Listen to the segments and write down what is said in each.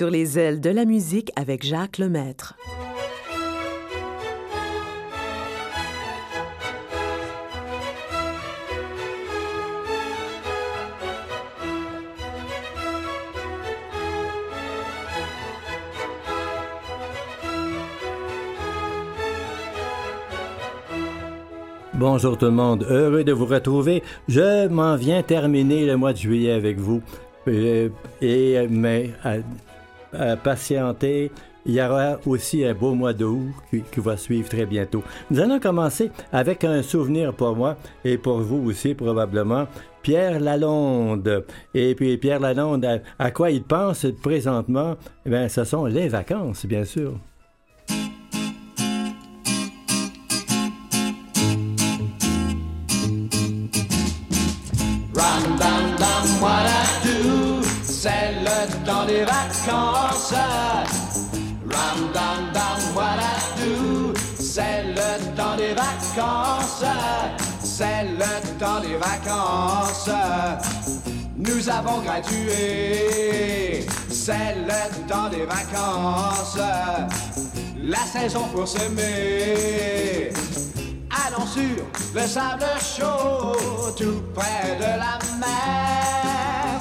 Sur les ailes de la musique avec Jacques Lemaître. Bonjour tout le monde, heureux de vous retrouver. Je m'en viens terminer le mois de juillet avec vous. Et, et mais à patienter, il y aura aussi un beau mois d'août qui, qui, va suivre très bientôt. Nous allons commencer avec un souvenir pour moi et pour vous aussi probablement. Pierre Lalonde. Et puis Pierre Lalonde, à, à quoi il pense présentement? Eh bien, ce sont les vacances, bien sûr. Temps des vacances. Nous avons gradué. C'est le temps des vacances. La saison pour s'aimer. Allons sur le sable chaud, tout près de la mer.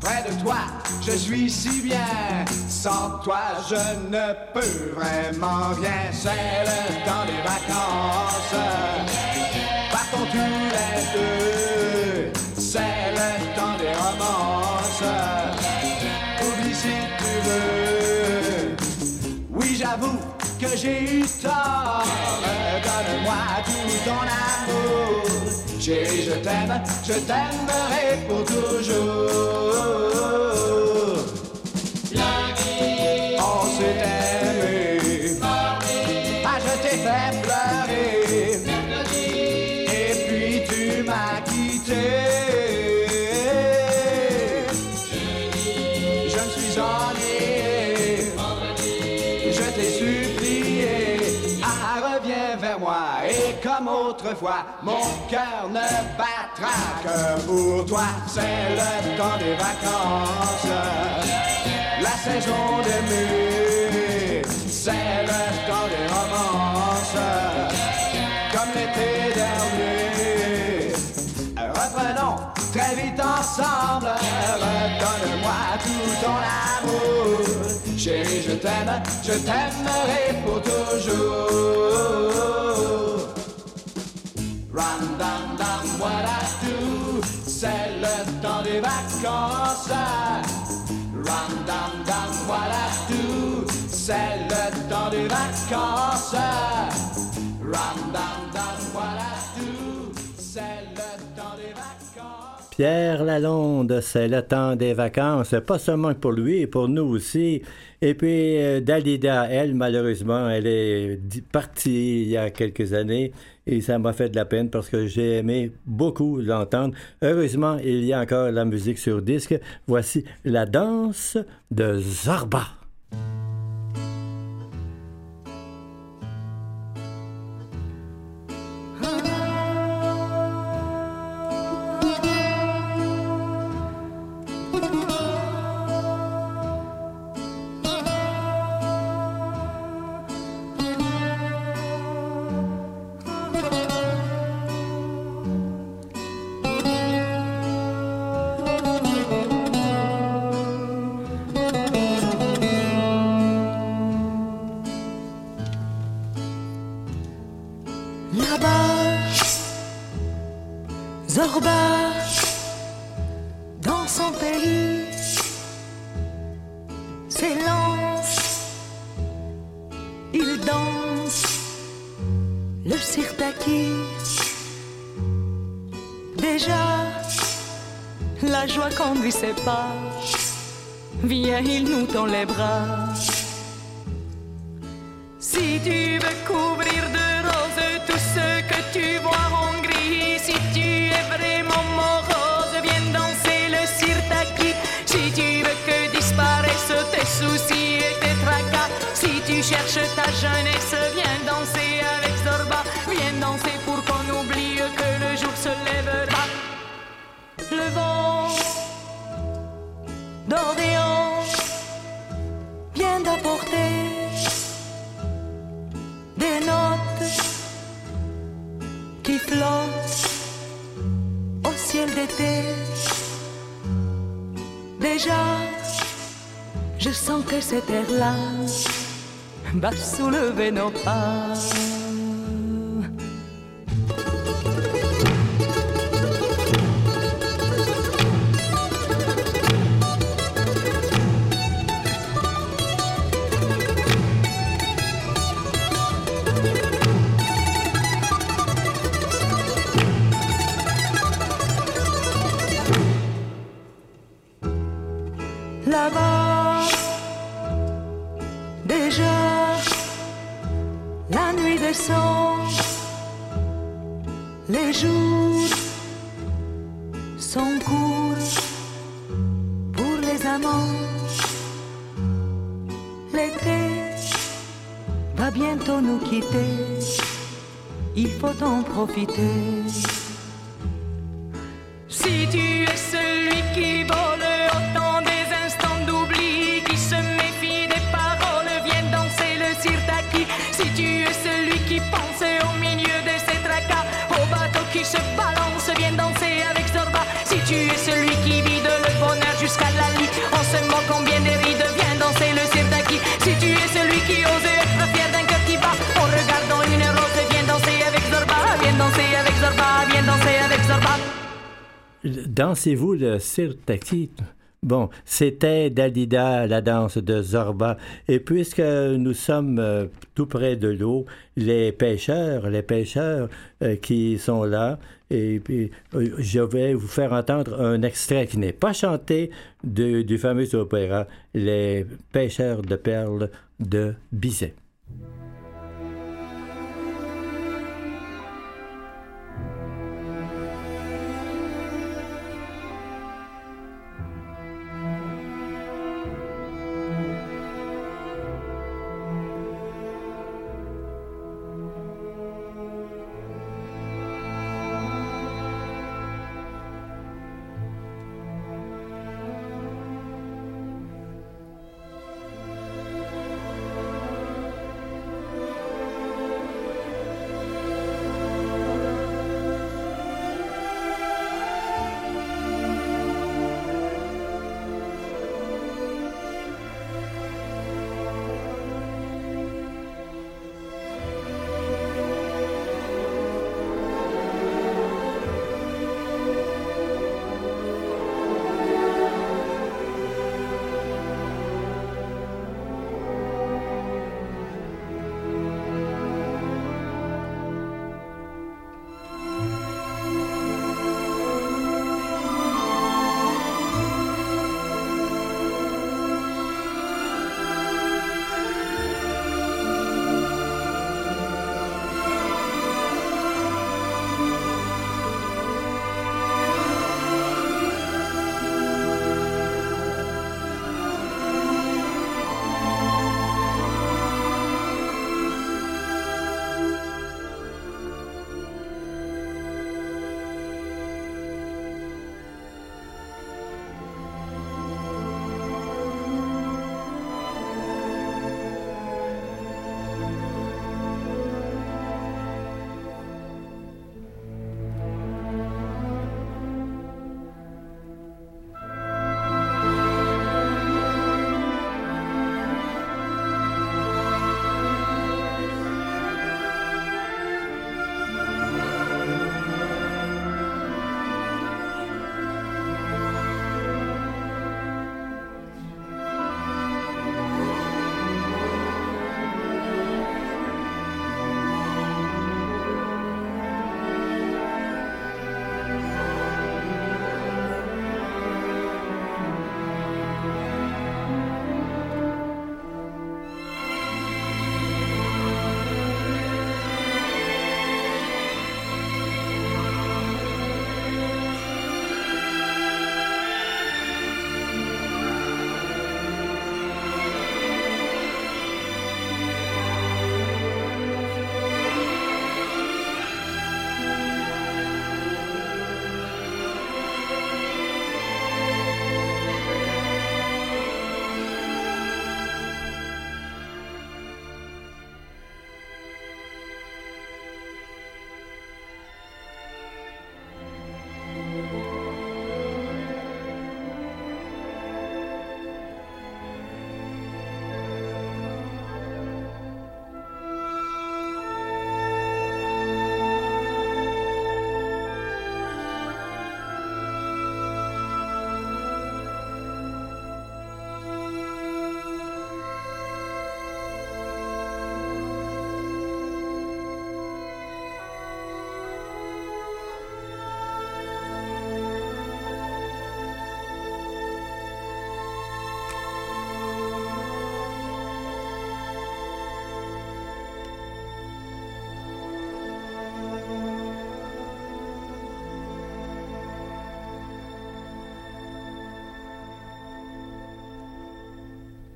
Près de toi, je suis si bien. Sans toi, je ne peux vraiment rien. C'est le temps des vacances. Tous les deux. C'est le temps des romances. Oublie si tu veux. Oui, j'avoue que j'ai eu tort. Donne-moi tout ton amour. Je t'aime, je t'aimerai pour toujours. Mon cœur ne battra que pour toi. C'est le temps des vacances la saison d'aimer, c'est le temps des romances, comme l'été dernier. Reprenons très vite ensemble, redonne-moi tout ton amour. Chérie, je t'aime, je t'aimerai pour toujours. Ram dam dam, what I do, c'est le temps des vacances. Ram dam dam, what I do, c'est le temps des vacances. Ram dam dam, what I do, c'est le temps des vacances. Pierre Lalonde, c'est le temps des vacances, pas seulement pour lui, pour nous aussi. Et puis euh, Dalida, elle, malheureusement, elle est partie il y a quelques années et ça m'a fait de la peine parce que j'ai aimé beaucoup l'entendre. Heureusement, il y a encore la musique sur disque. Voici la danse de Zorba. Viens, il nous tend les bras. lever no pas. きて Dansez-vous le sirtaki? Bon, c'était Dalida, la danse de Zorba. Et puisque nous sommes euh, tout près de l'eau, les pêcheurs, les pêcheurs euh, qui sont là, et puis euh, je vais vous faire entendre un extrait qui n'est pas chanté du fameux opéra Les pêcheurs de perles de Bizet.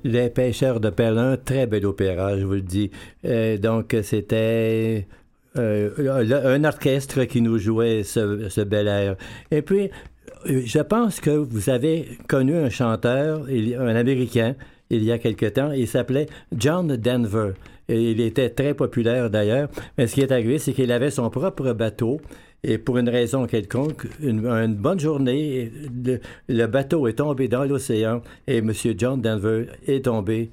Les pêcheurs de Pelin, très bel opéra, je vous le dis. Euh, donc, c'était euh, un orchestre qui nous jouait ce, bel air. Et puis, je pense que vous avez connu un chanteur, un Américain, il y a quelque temps. Il s'appelait John Denver. Et il était très populaire d'ailleurs. Mais ce qui est arrivé, c'est qu'il avait son propre bateau. Et pour une raison quelconque, une, bonne journée, le, bateau est tombé dans l'océan et M. John Denver est tombé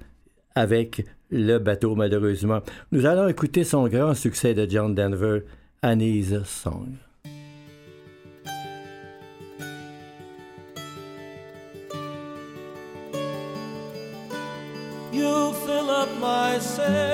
avec le bateau, malheureusement. Nous allons écouter son grand succès de John Denver, Annie's Song. You fill up my senses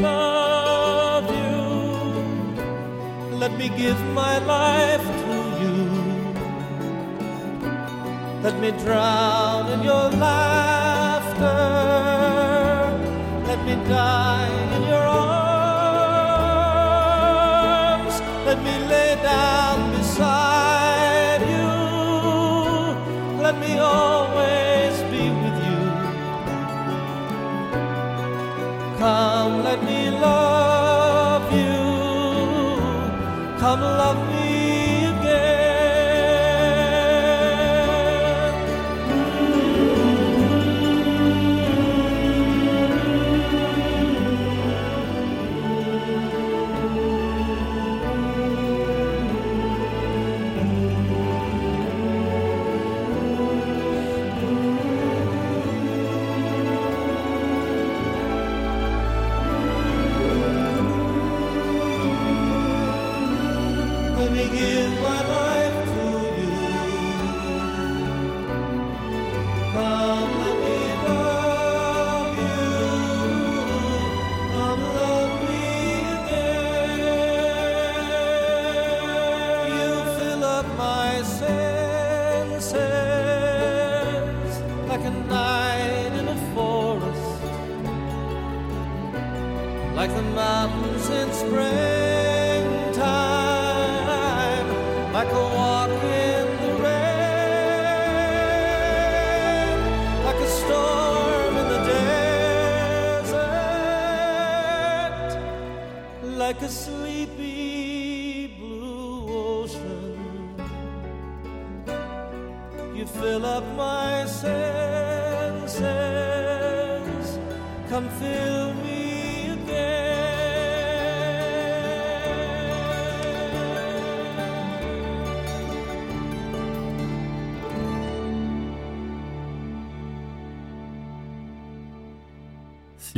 love you. Let me give my life to you. Let me drown in your laughter. Let me die in your arms. Let me lay down beside Come, love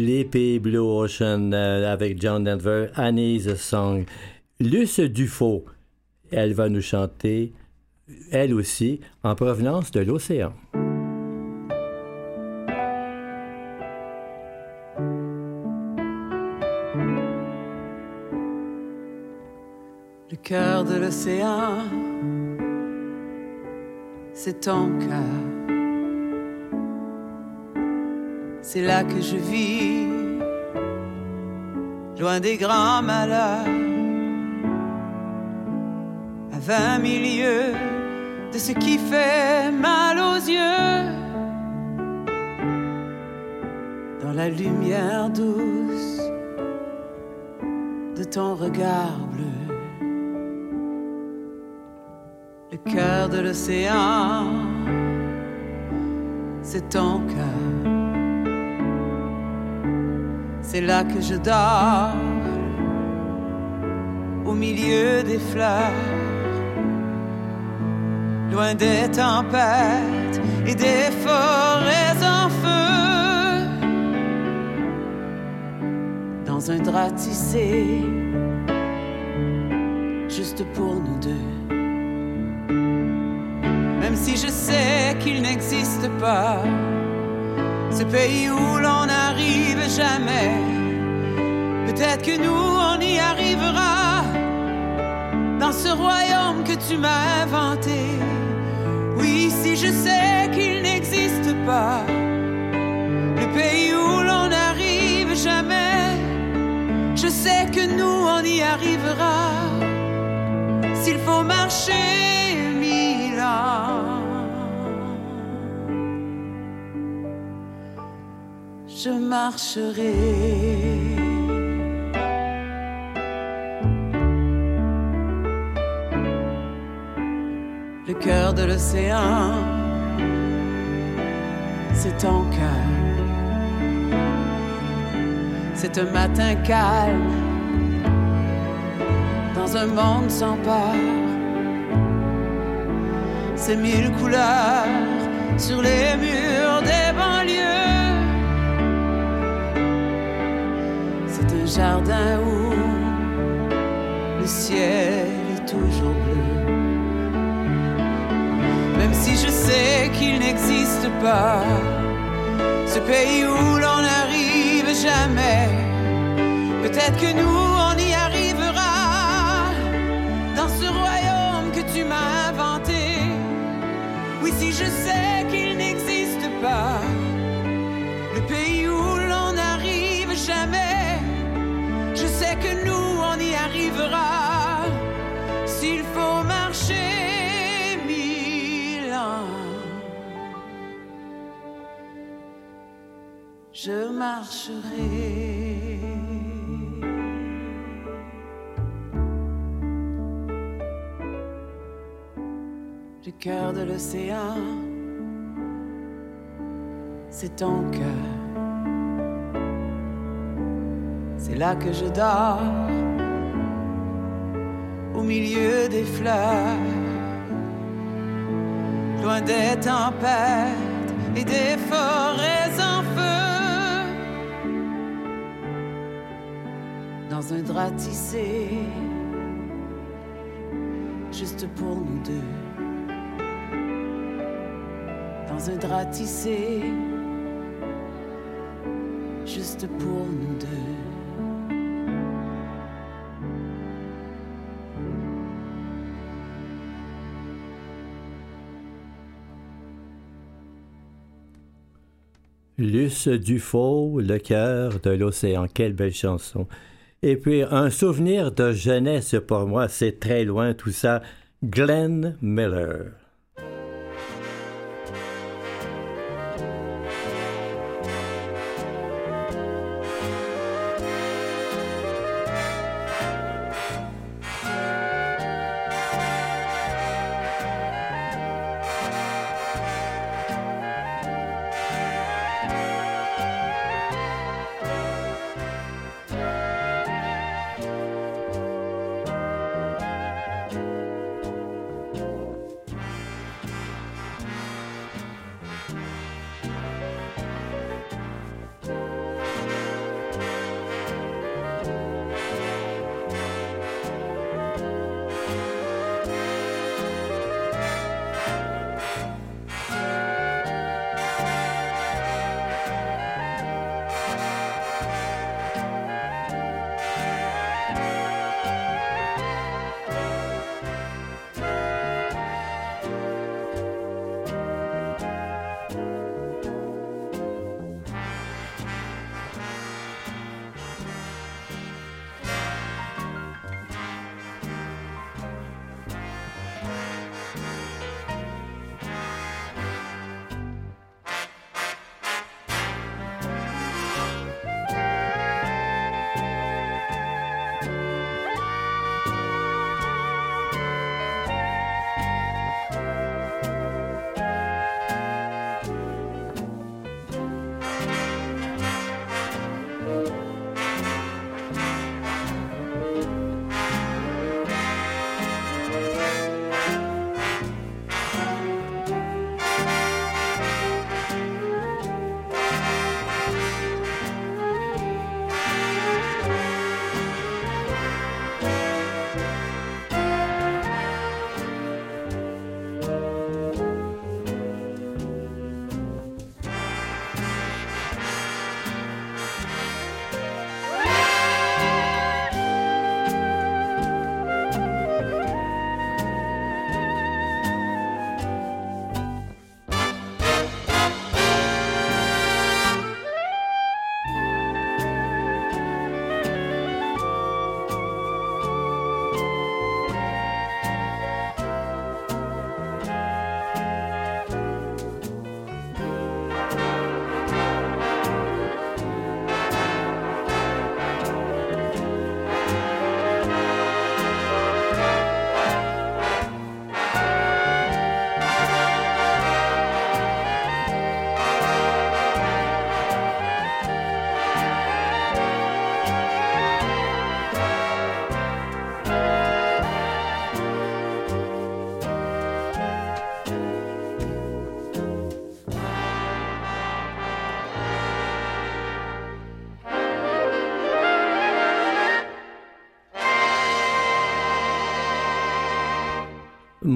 Sleepy Blue Ocean euh, avec John Denver, Annie's Song. Luce Dufaux, elle va nous chanter, elle aussi, en provenance de l'océan. Le cœur de l'océan, c'est ton cœur. C'est là que je vis, loin des grands malheurs, à vingt milieux de ce qui fait mal aux yeux, dans la lumière douce de ton regard bleu, le cœur de l'océan, c'est ton cœur c'est là que je dors, au milieu des fleurs, loin des tempêtes et des forêts en feu, dans un drap tissé juste pour nous deux. Même si je sais qu'il n'existe pas ce pays où l'on n'arrive jamais. Peut-être que nous, on y arrivera dans ce royaume que tu m'as inventé. Oui, si je sais qu'il n'existe pas le pays où l'on n'arrive jamais, je sais que nous, on y arrivera s'il faut marcher Je marcherai. le cœur de l'océan, c'est ton cœur. C'est un matin calme dans un monde sans peur. C'est mille couleurs sur les murs des banlieues. Jardin où le ciel est toujours bleu. Même si je sais qu'il n'existe pas ce pays où l'on n'arrive jamais. Peut-être que nous, on y arrivera dans ce royaume que tu m'as inventé. Oui, si je sais Je marcherai. Le cœur de l'océan, c'est ton cœur. C'est là que je dors, au milieu des fleurs, loin des tempêtes et des forêts Dans un drap tissé, juste pour nous deux. Dans un drap tissé, juste pour nous deux. Luce Dufaux, Le cœur de l'océan. Quelle belle chanson. Et puis, un souvenir de jeunesse pour moi, c'est très loin tout ça. Glenn Miller.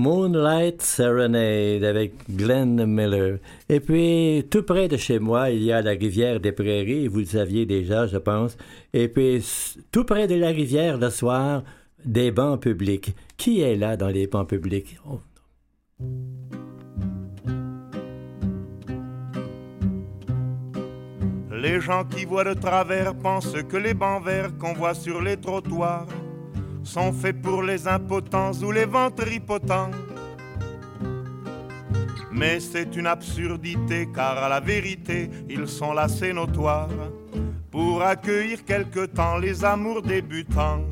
Moonlight Serenade avec Glenn Miller. Et puis, tout près de chez moi, il y a la rivière des Prairies, vous le saviez déjà, je pense. Et puis, tout près de la rivière, le soir, des bancs publics. Qui est là dans les bancs publics? Oh, Les gens qui voient de travers pensent que les bancs verts qu'on voit sur les trottoirs sont faits pour les impotents ou les ventripotents. Mais c'est une absurdité car à la vérité ils sont là c'est notoire pour accueillir quelque temps les amours débutants.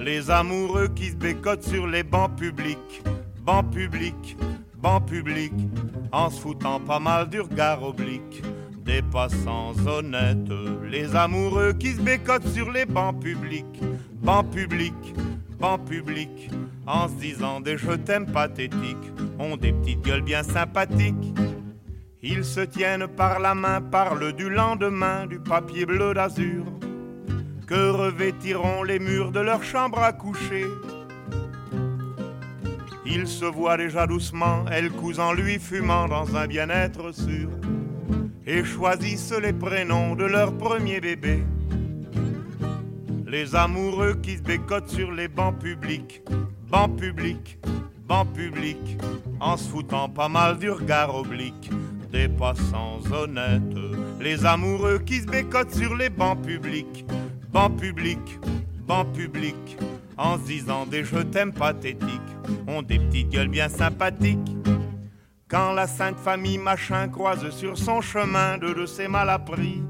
Les amoureux qui se bécotent sur les bancs publics, bancs publics, bancs publics, en se foutant pas mal du regard oblique des passants honnêtes. Les amoureux qui se bécotent sur les bancs publics, bancs publics, bancs publics, en se disant des je t'aime pathétiques, ont des petites gueules bien sympathiques. Ils se tiennent par la main, parlent du lendemain, du papier bleu d'azur, que revêtiront les murs de leur chambre à coucher. Ils se voient déjà doucement, elle cousant lui fumant dans un bien-être sûr, et choisissent les prénoms de leur premier bébé. Les amoureux qui se bécotent sur les bancs publics, bancs publics, bancs publics, en se foutant pas mal du regard oblique des passants honnêtes. Les amoureux qui se bécotent sur les bancs publics, bancs publics, bancs publics, en se disant des je t'aime pathétiques, ont des petites gueules bien sympathiques. Quand la sainte famille machin croise sur son chemin deux de ses malappris,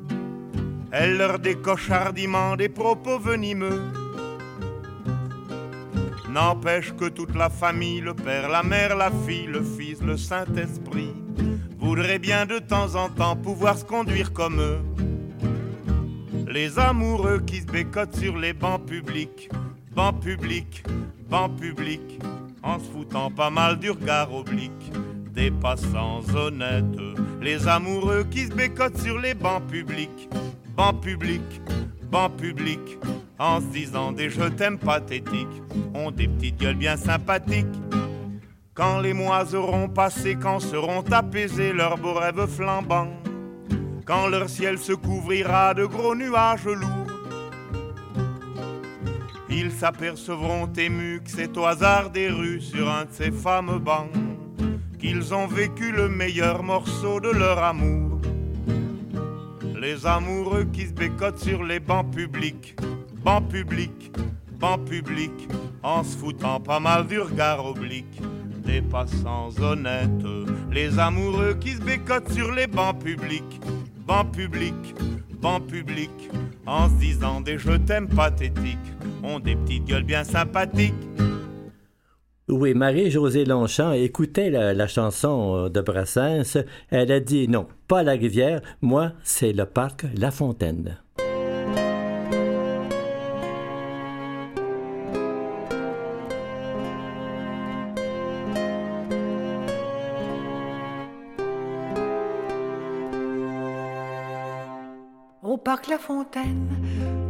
elle leur décoche hardiment des propos venimeux. N'empêche que toute la famille, le père, la mère, la fille, le fils, le Saint-Esprit, voudraient bien de temps en temps pouvoir se conduire comme eux. Les amoureux qui se bécotent sur les bancs publics, bancs publics, bancs publics, en se foutant pas mal du regard oblique des passants honnêtes. Les amoureux qui se bécotent sur les bancs publics, bancs publics, bancs publics, en se disant des je t'aime pathétiques, ont des petites gueules bien sympathiques. Quand les mois auront passé, quand seront apaisés leurs beaux rêves flambants, quand leur ciel se couvrira de gros nuages lourds, ils s'apercevront émus que c'est au hasard des rues sur un de ces fameux bancs qu'ils ont vécu le meilleur morceau de leur amour. Les amoureux qui se bécotent sur les bancs publics, bancs publics, bancs publics, en se foutant pas mal du regard oblique des passants honnêtes. Les amoureux qui se bécotent sur les bancs publics, bancs publics, bancs publics, en se disant des je t'aime pathétiques, ont des petites gueules bien sympathiques. Oui, Marie-Josée Longchamp écoutait la, la chanson euh, de Brassens. Elle a dit non, pas la rivière, moi, c'est le parc La Fontaine. Au parc La Fontaine,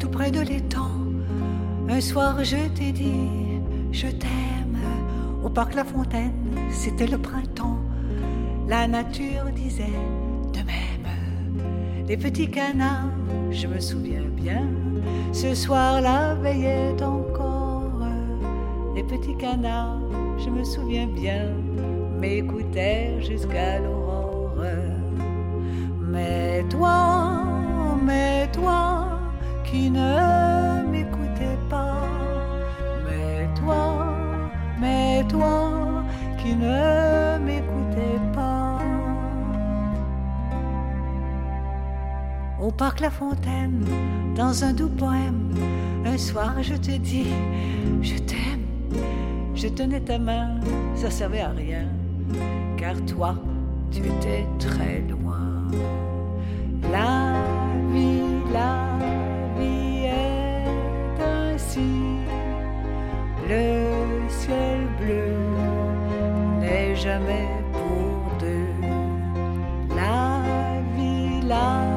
tout près de l'étang, un soir je t'ai dit, je t'aime. Au parc La Fontaine, c'était le printemps, la nature disait de même. Les petits canards, je me souviens bien, ce soir-là veillaient encore. Les petits canards, je me souviens bien, m'écoutèrent jusqu'à l'aurore. Mais toi, mais toi qui ne toi qui ne m'écoutais pas. Au parc La Fontaine, dans un doux poème, un soir je te dis, je t'aime. Je tenais ta main, ça servait à rien, car toi, tu étais très loin. La vie, la vie est ainsi. Le ciel n'est jamais pour deux. La vie, la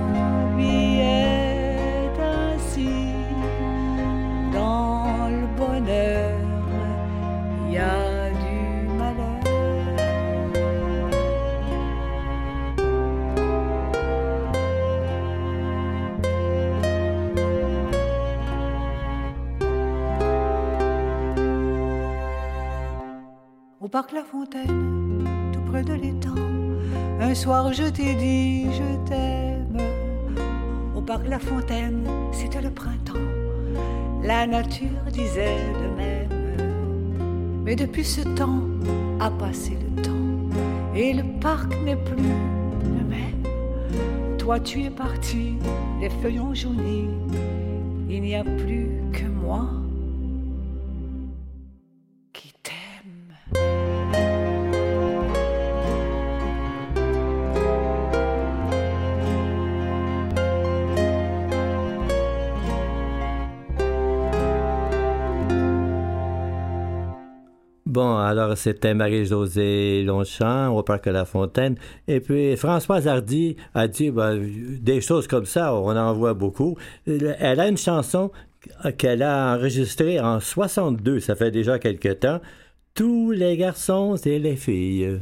parc La Fontaine, tout près de l'étang. Un soir, je t'ai dit, je t'aime. Au parc La Fontaine, c'était le printemps. La nature disait de même. Mais depuis ce temps, a passé le temps. Et le parc n'est plus le même. Toi, tu es parti, les feuilles ont. Il n'y a plus Alors, c'était Marie-Josée Longchamp au Parc de la Fontaine. Et puis, Françoise Hardy a dit ben, des choses comme ça, on en voit beaucoup. Elle a une chanson qu'elle a enregistrée en 62, ça fait déjà quelque temps. Tous les garçons et les filles.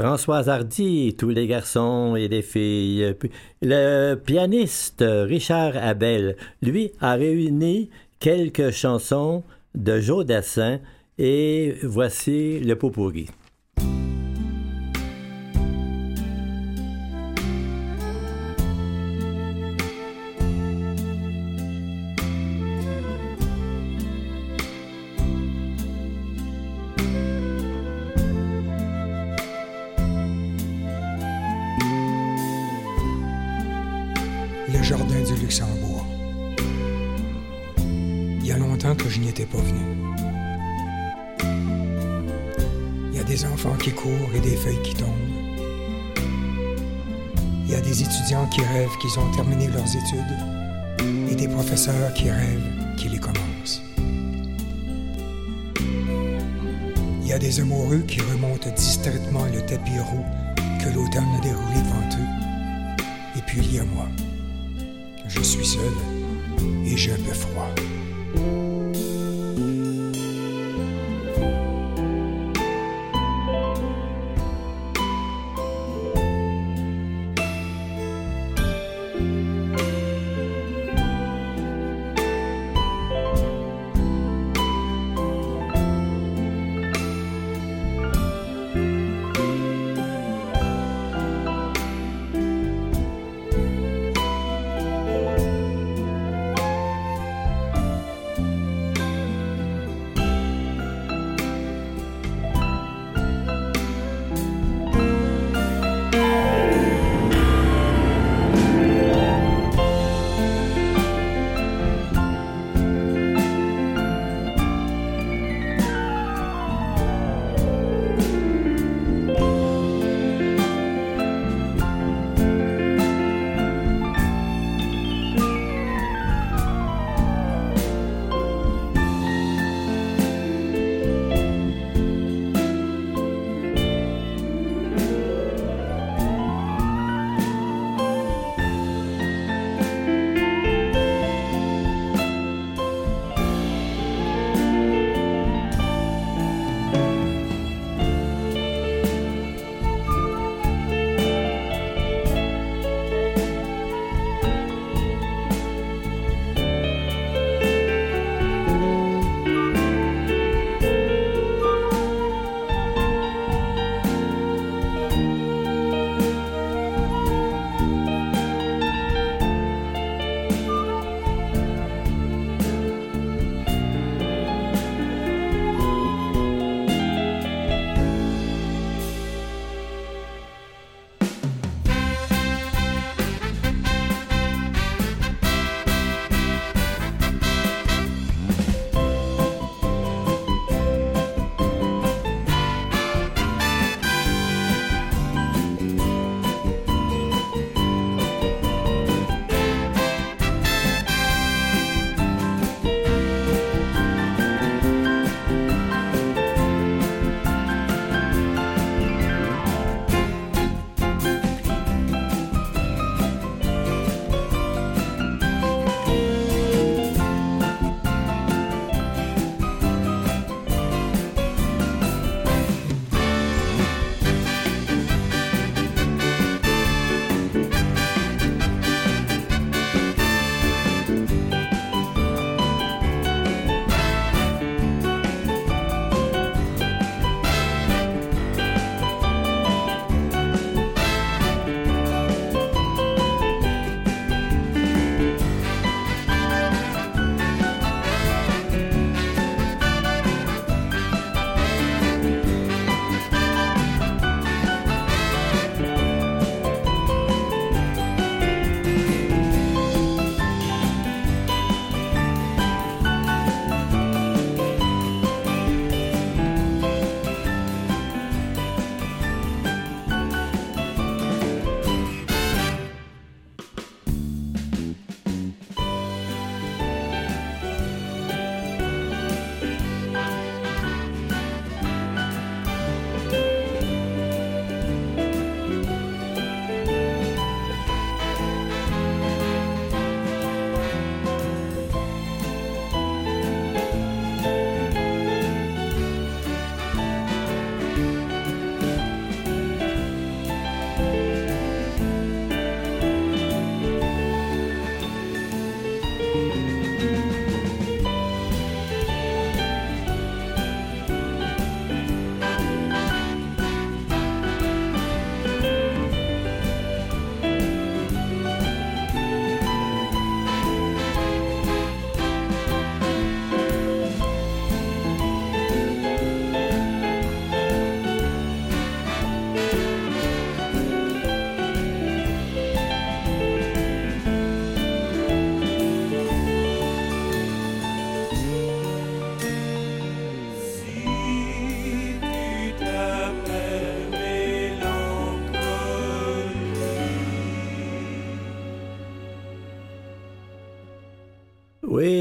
Françoise Hardy, tous les garçons et les filles. Le pianiste Richard Abel, lui, a réuni quelques chansons de Joe Dassin et voici le pot pourri. Ont terminé leurs études et des professeurs qui rêvent qu'ils les commencent. Il y a des amoureux qui remontent distraitement le tapis roux que l'automne a déroulé devant eux. Et puis il y a moi. Je suis seul et j'ai un peu froid.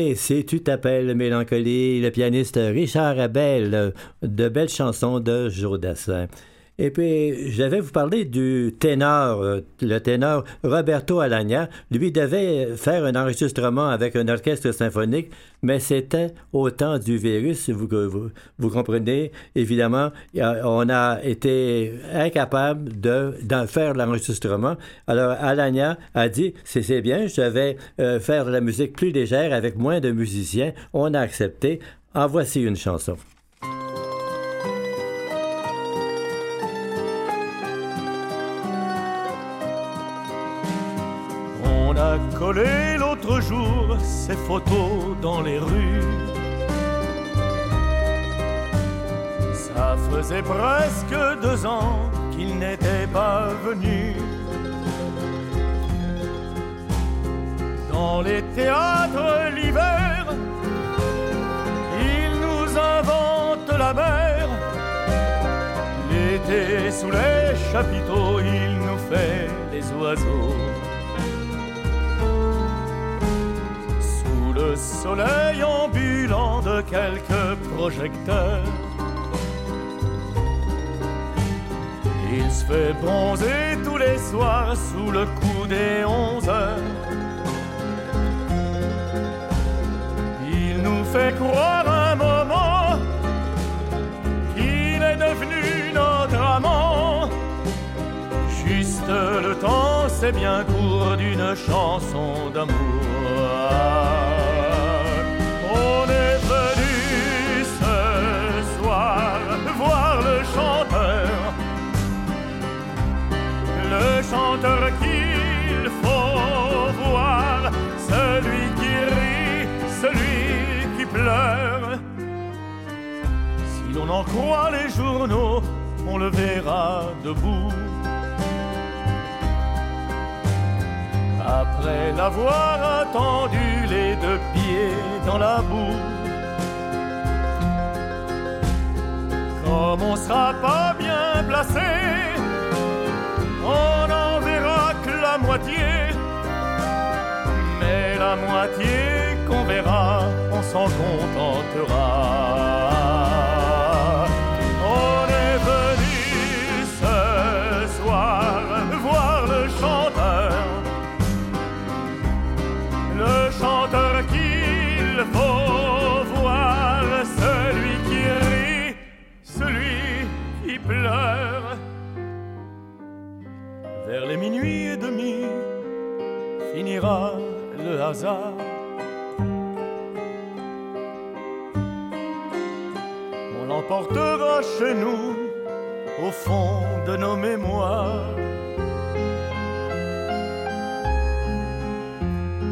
Oui, si tu t'appelles Mélancolie, le pianiste Richard Abel, de belles chansons de Jodassin. Et puis, je vais vous parler du ténor, euh, le ténor Roberto Alagna. Lui devait faire un enregistrement avec un orchestre symphonique, mais c'était au temps du virus, vous, vous, comprenez. Évidemment, on a été incapable de, d'en faire l'enregistrement. Alors, Alagna a dit, c'est, bien, je vais euh, faire la musique plus légère avec moins de musiciens. On a accepté. En voici une chanson. Collé l'autre jour ces photos dans les rues. Ça faisait presque deux ans qu'il n'était pas venu. Dans les théâtres l'hiver, il nous invente la mer. L'été sous les chapiteaux, il nous fait les oiseaux. Le soleil ambulant de quelques projecteurs. Il se fait bronzer tous les soirs sous le coup des onze heures. Il nous fait croire un moment qu'il est devenu notre amant. Juste le temps, c'est bien court d'une chanson d'amour. Chanteur qu'il faut voir, celui qui rit, celui qui pleure. Si l'on en croit les journaux, on le verra debout. Après l'avoir attendu les deux pieds dans la boue. Comme on sera pas bien placé, Mais la moitié qu'on verra, on s'en contentera. On l'emportera chez nous au fond de nos mémoires.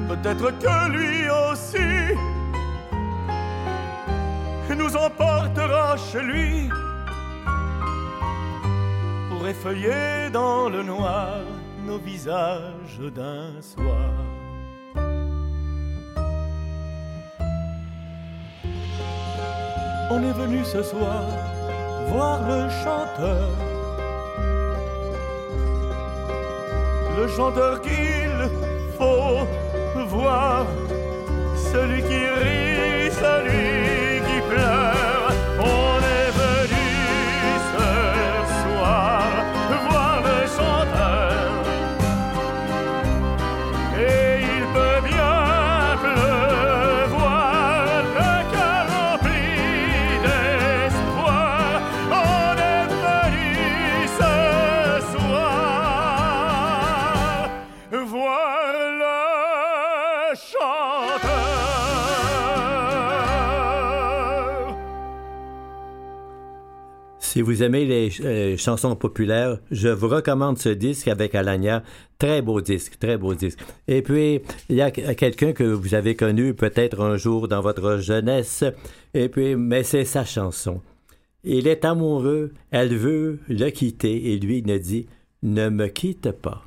Peut-être que lui aussi nous emportera chez lui pour effeuiller dans le noir nos visages d'un soir. On est venu ce soir voir le chanteur, le chanteur qu'il faut voir celui qui rit, celui qui pleure. Si vous aimez les euh, chansons populaires, je vous recommande ce disque avec Alagna. Très beau disque, très beau disque. Et puis, il y a quelqu'un que vous avez connu peut-être un jour dans votre jeunesse. Et puis, mais c'est sa chanson. Il est amoureux, elle veut le quitter et lui ne dit Ne me quitte pas.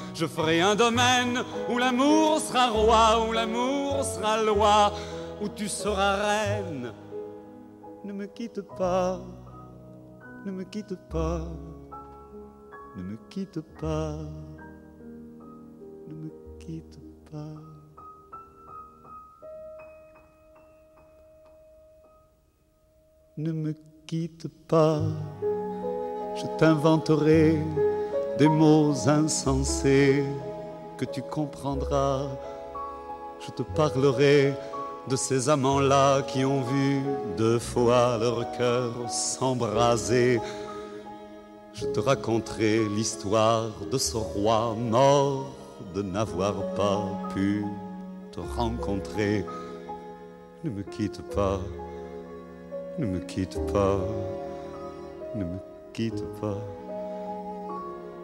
Je ferai un domaine où l'amour sera roi, où l'amour sera loi, où tu seras reine. Ne me quitte pas, ne me quitte pas, ne me quitte pas, ne me quitte pas. Ne me quitte pas, je t'inventerai des mots insensés que tu comprendras. Je te parlerai de ces amants-là qui ont vu deux fois leur cœur s'embraser. Je te raconterai l'histoire de ce roi mort de n'avoir pas pu te rencontrer. Ne me quitte pas, ne me quitte pas, ne me quitte pas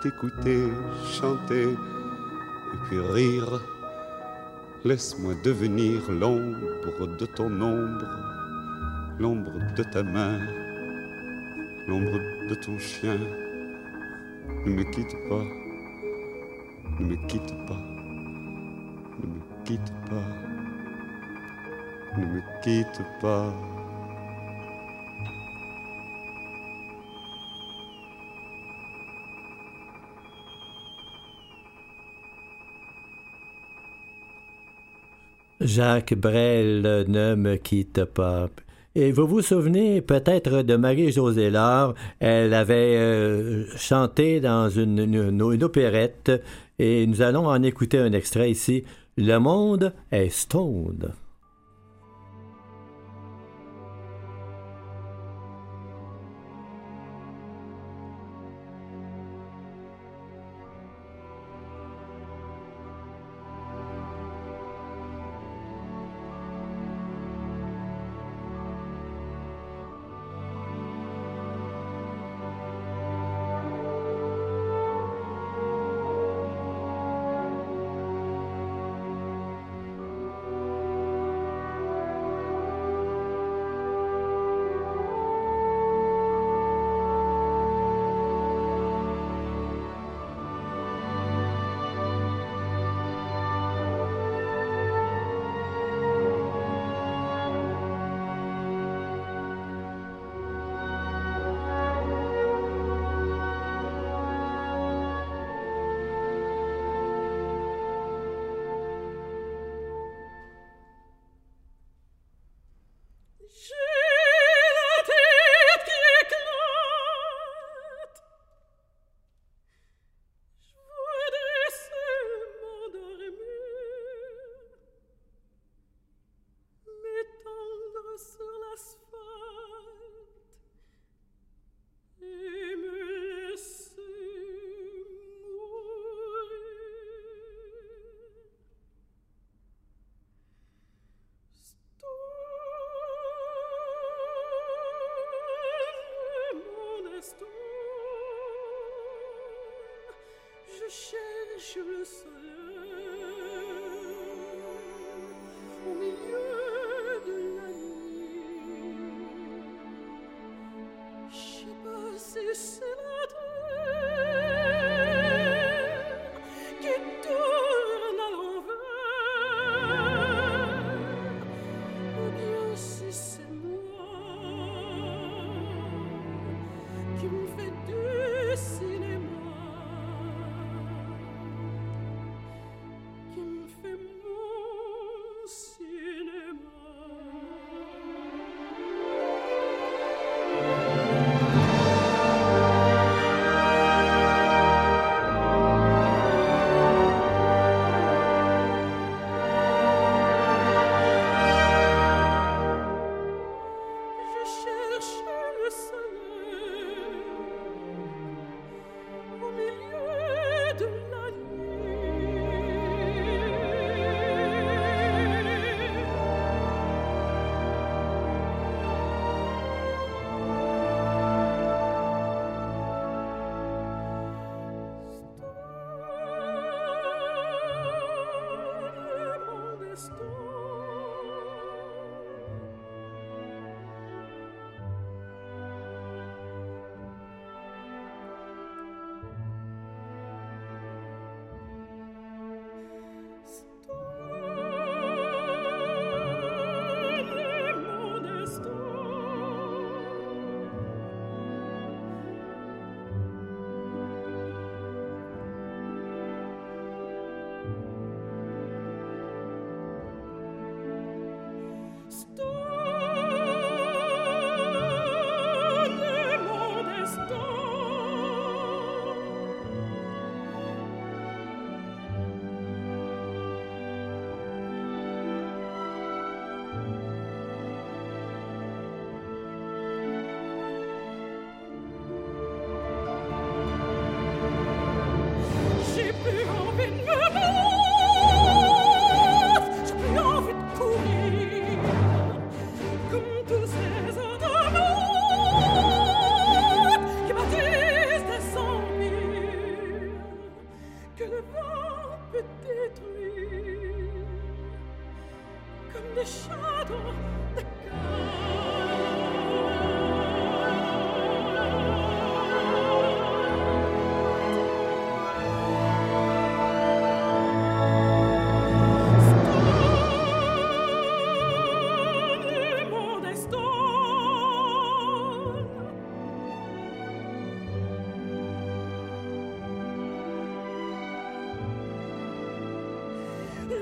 t'écouter chanter et puis rire. Laisse-moi devenir l'ombre de ton ombre, l'ombre de ta main, l'ombre de ton chien. Ne me quitte pas, ne me quitte pas, ne me quitte pas, ne me quitte pas. Jacques Brel ne me quitte pas. Et vous vous souvenez peut-être de Marie-Josée Laure? Elle avait euh, chanté dans une, opérette et nous allons en écouter un extrait ici. Le monde est stone.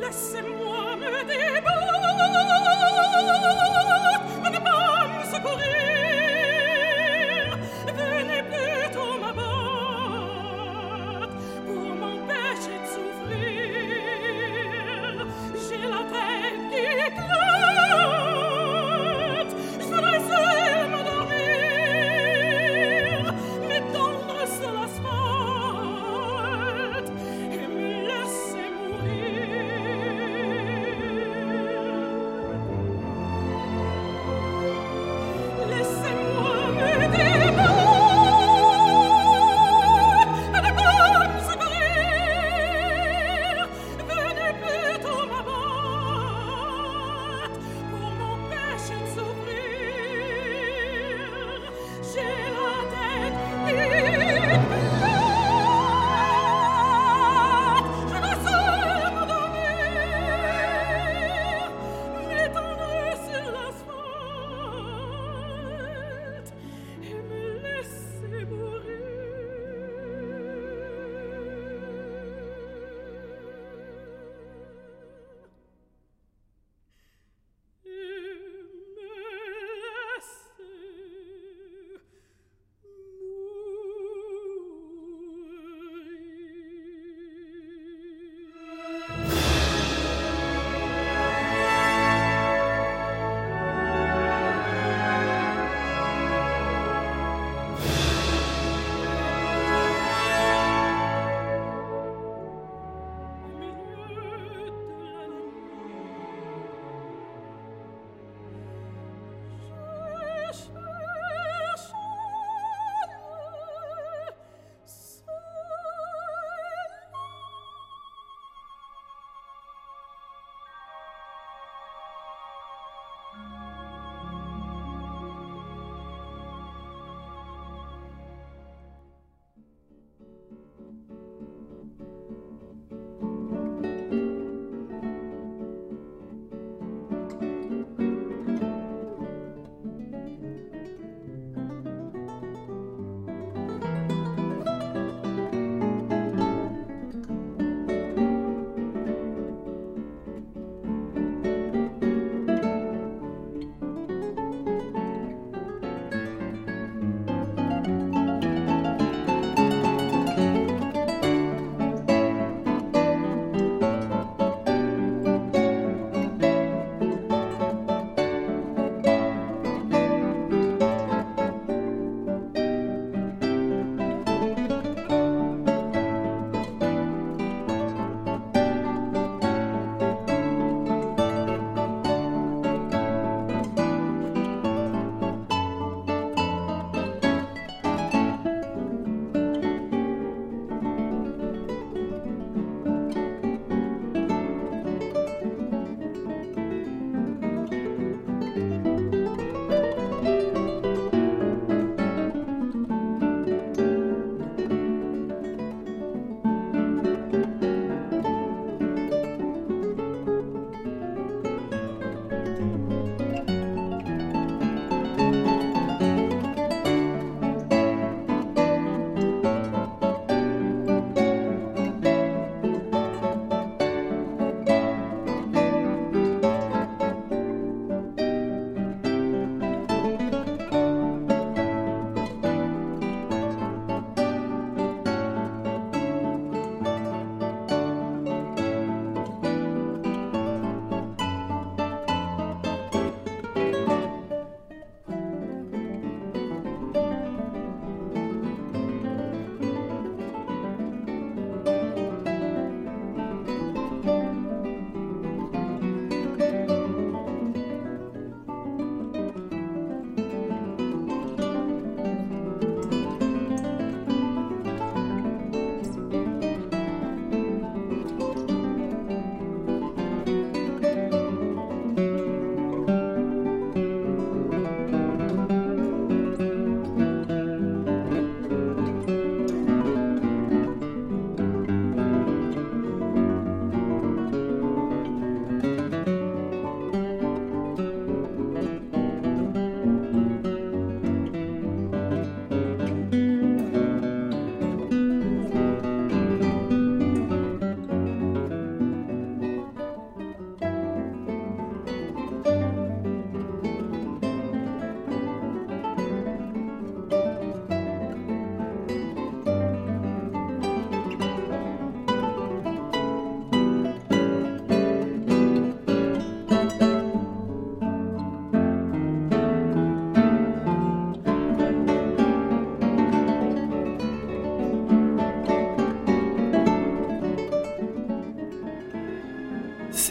bless him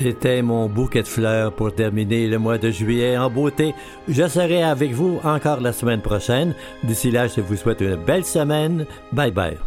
C'était mon bouquet de fleurs pour terminer le mois de juillet en beauté. Je serai avec vous encore la semaine prochaine. D'ici là, je vous souhaite une belle semaine. Bye bye.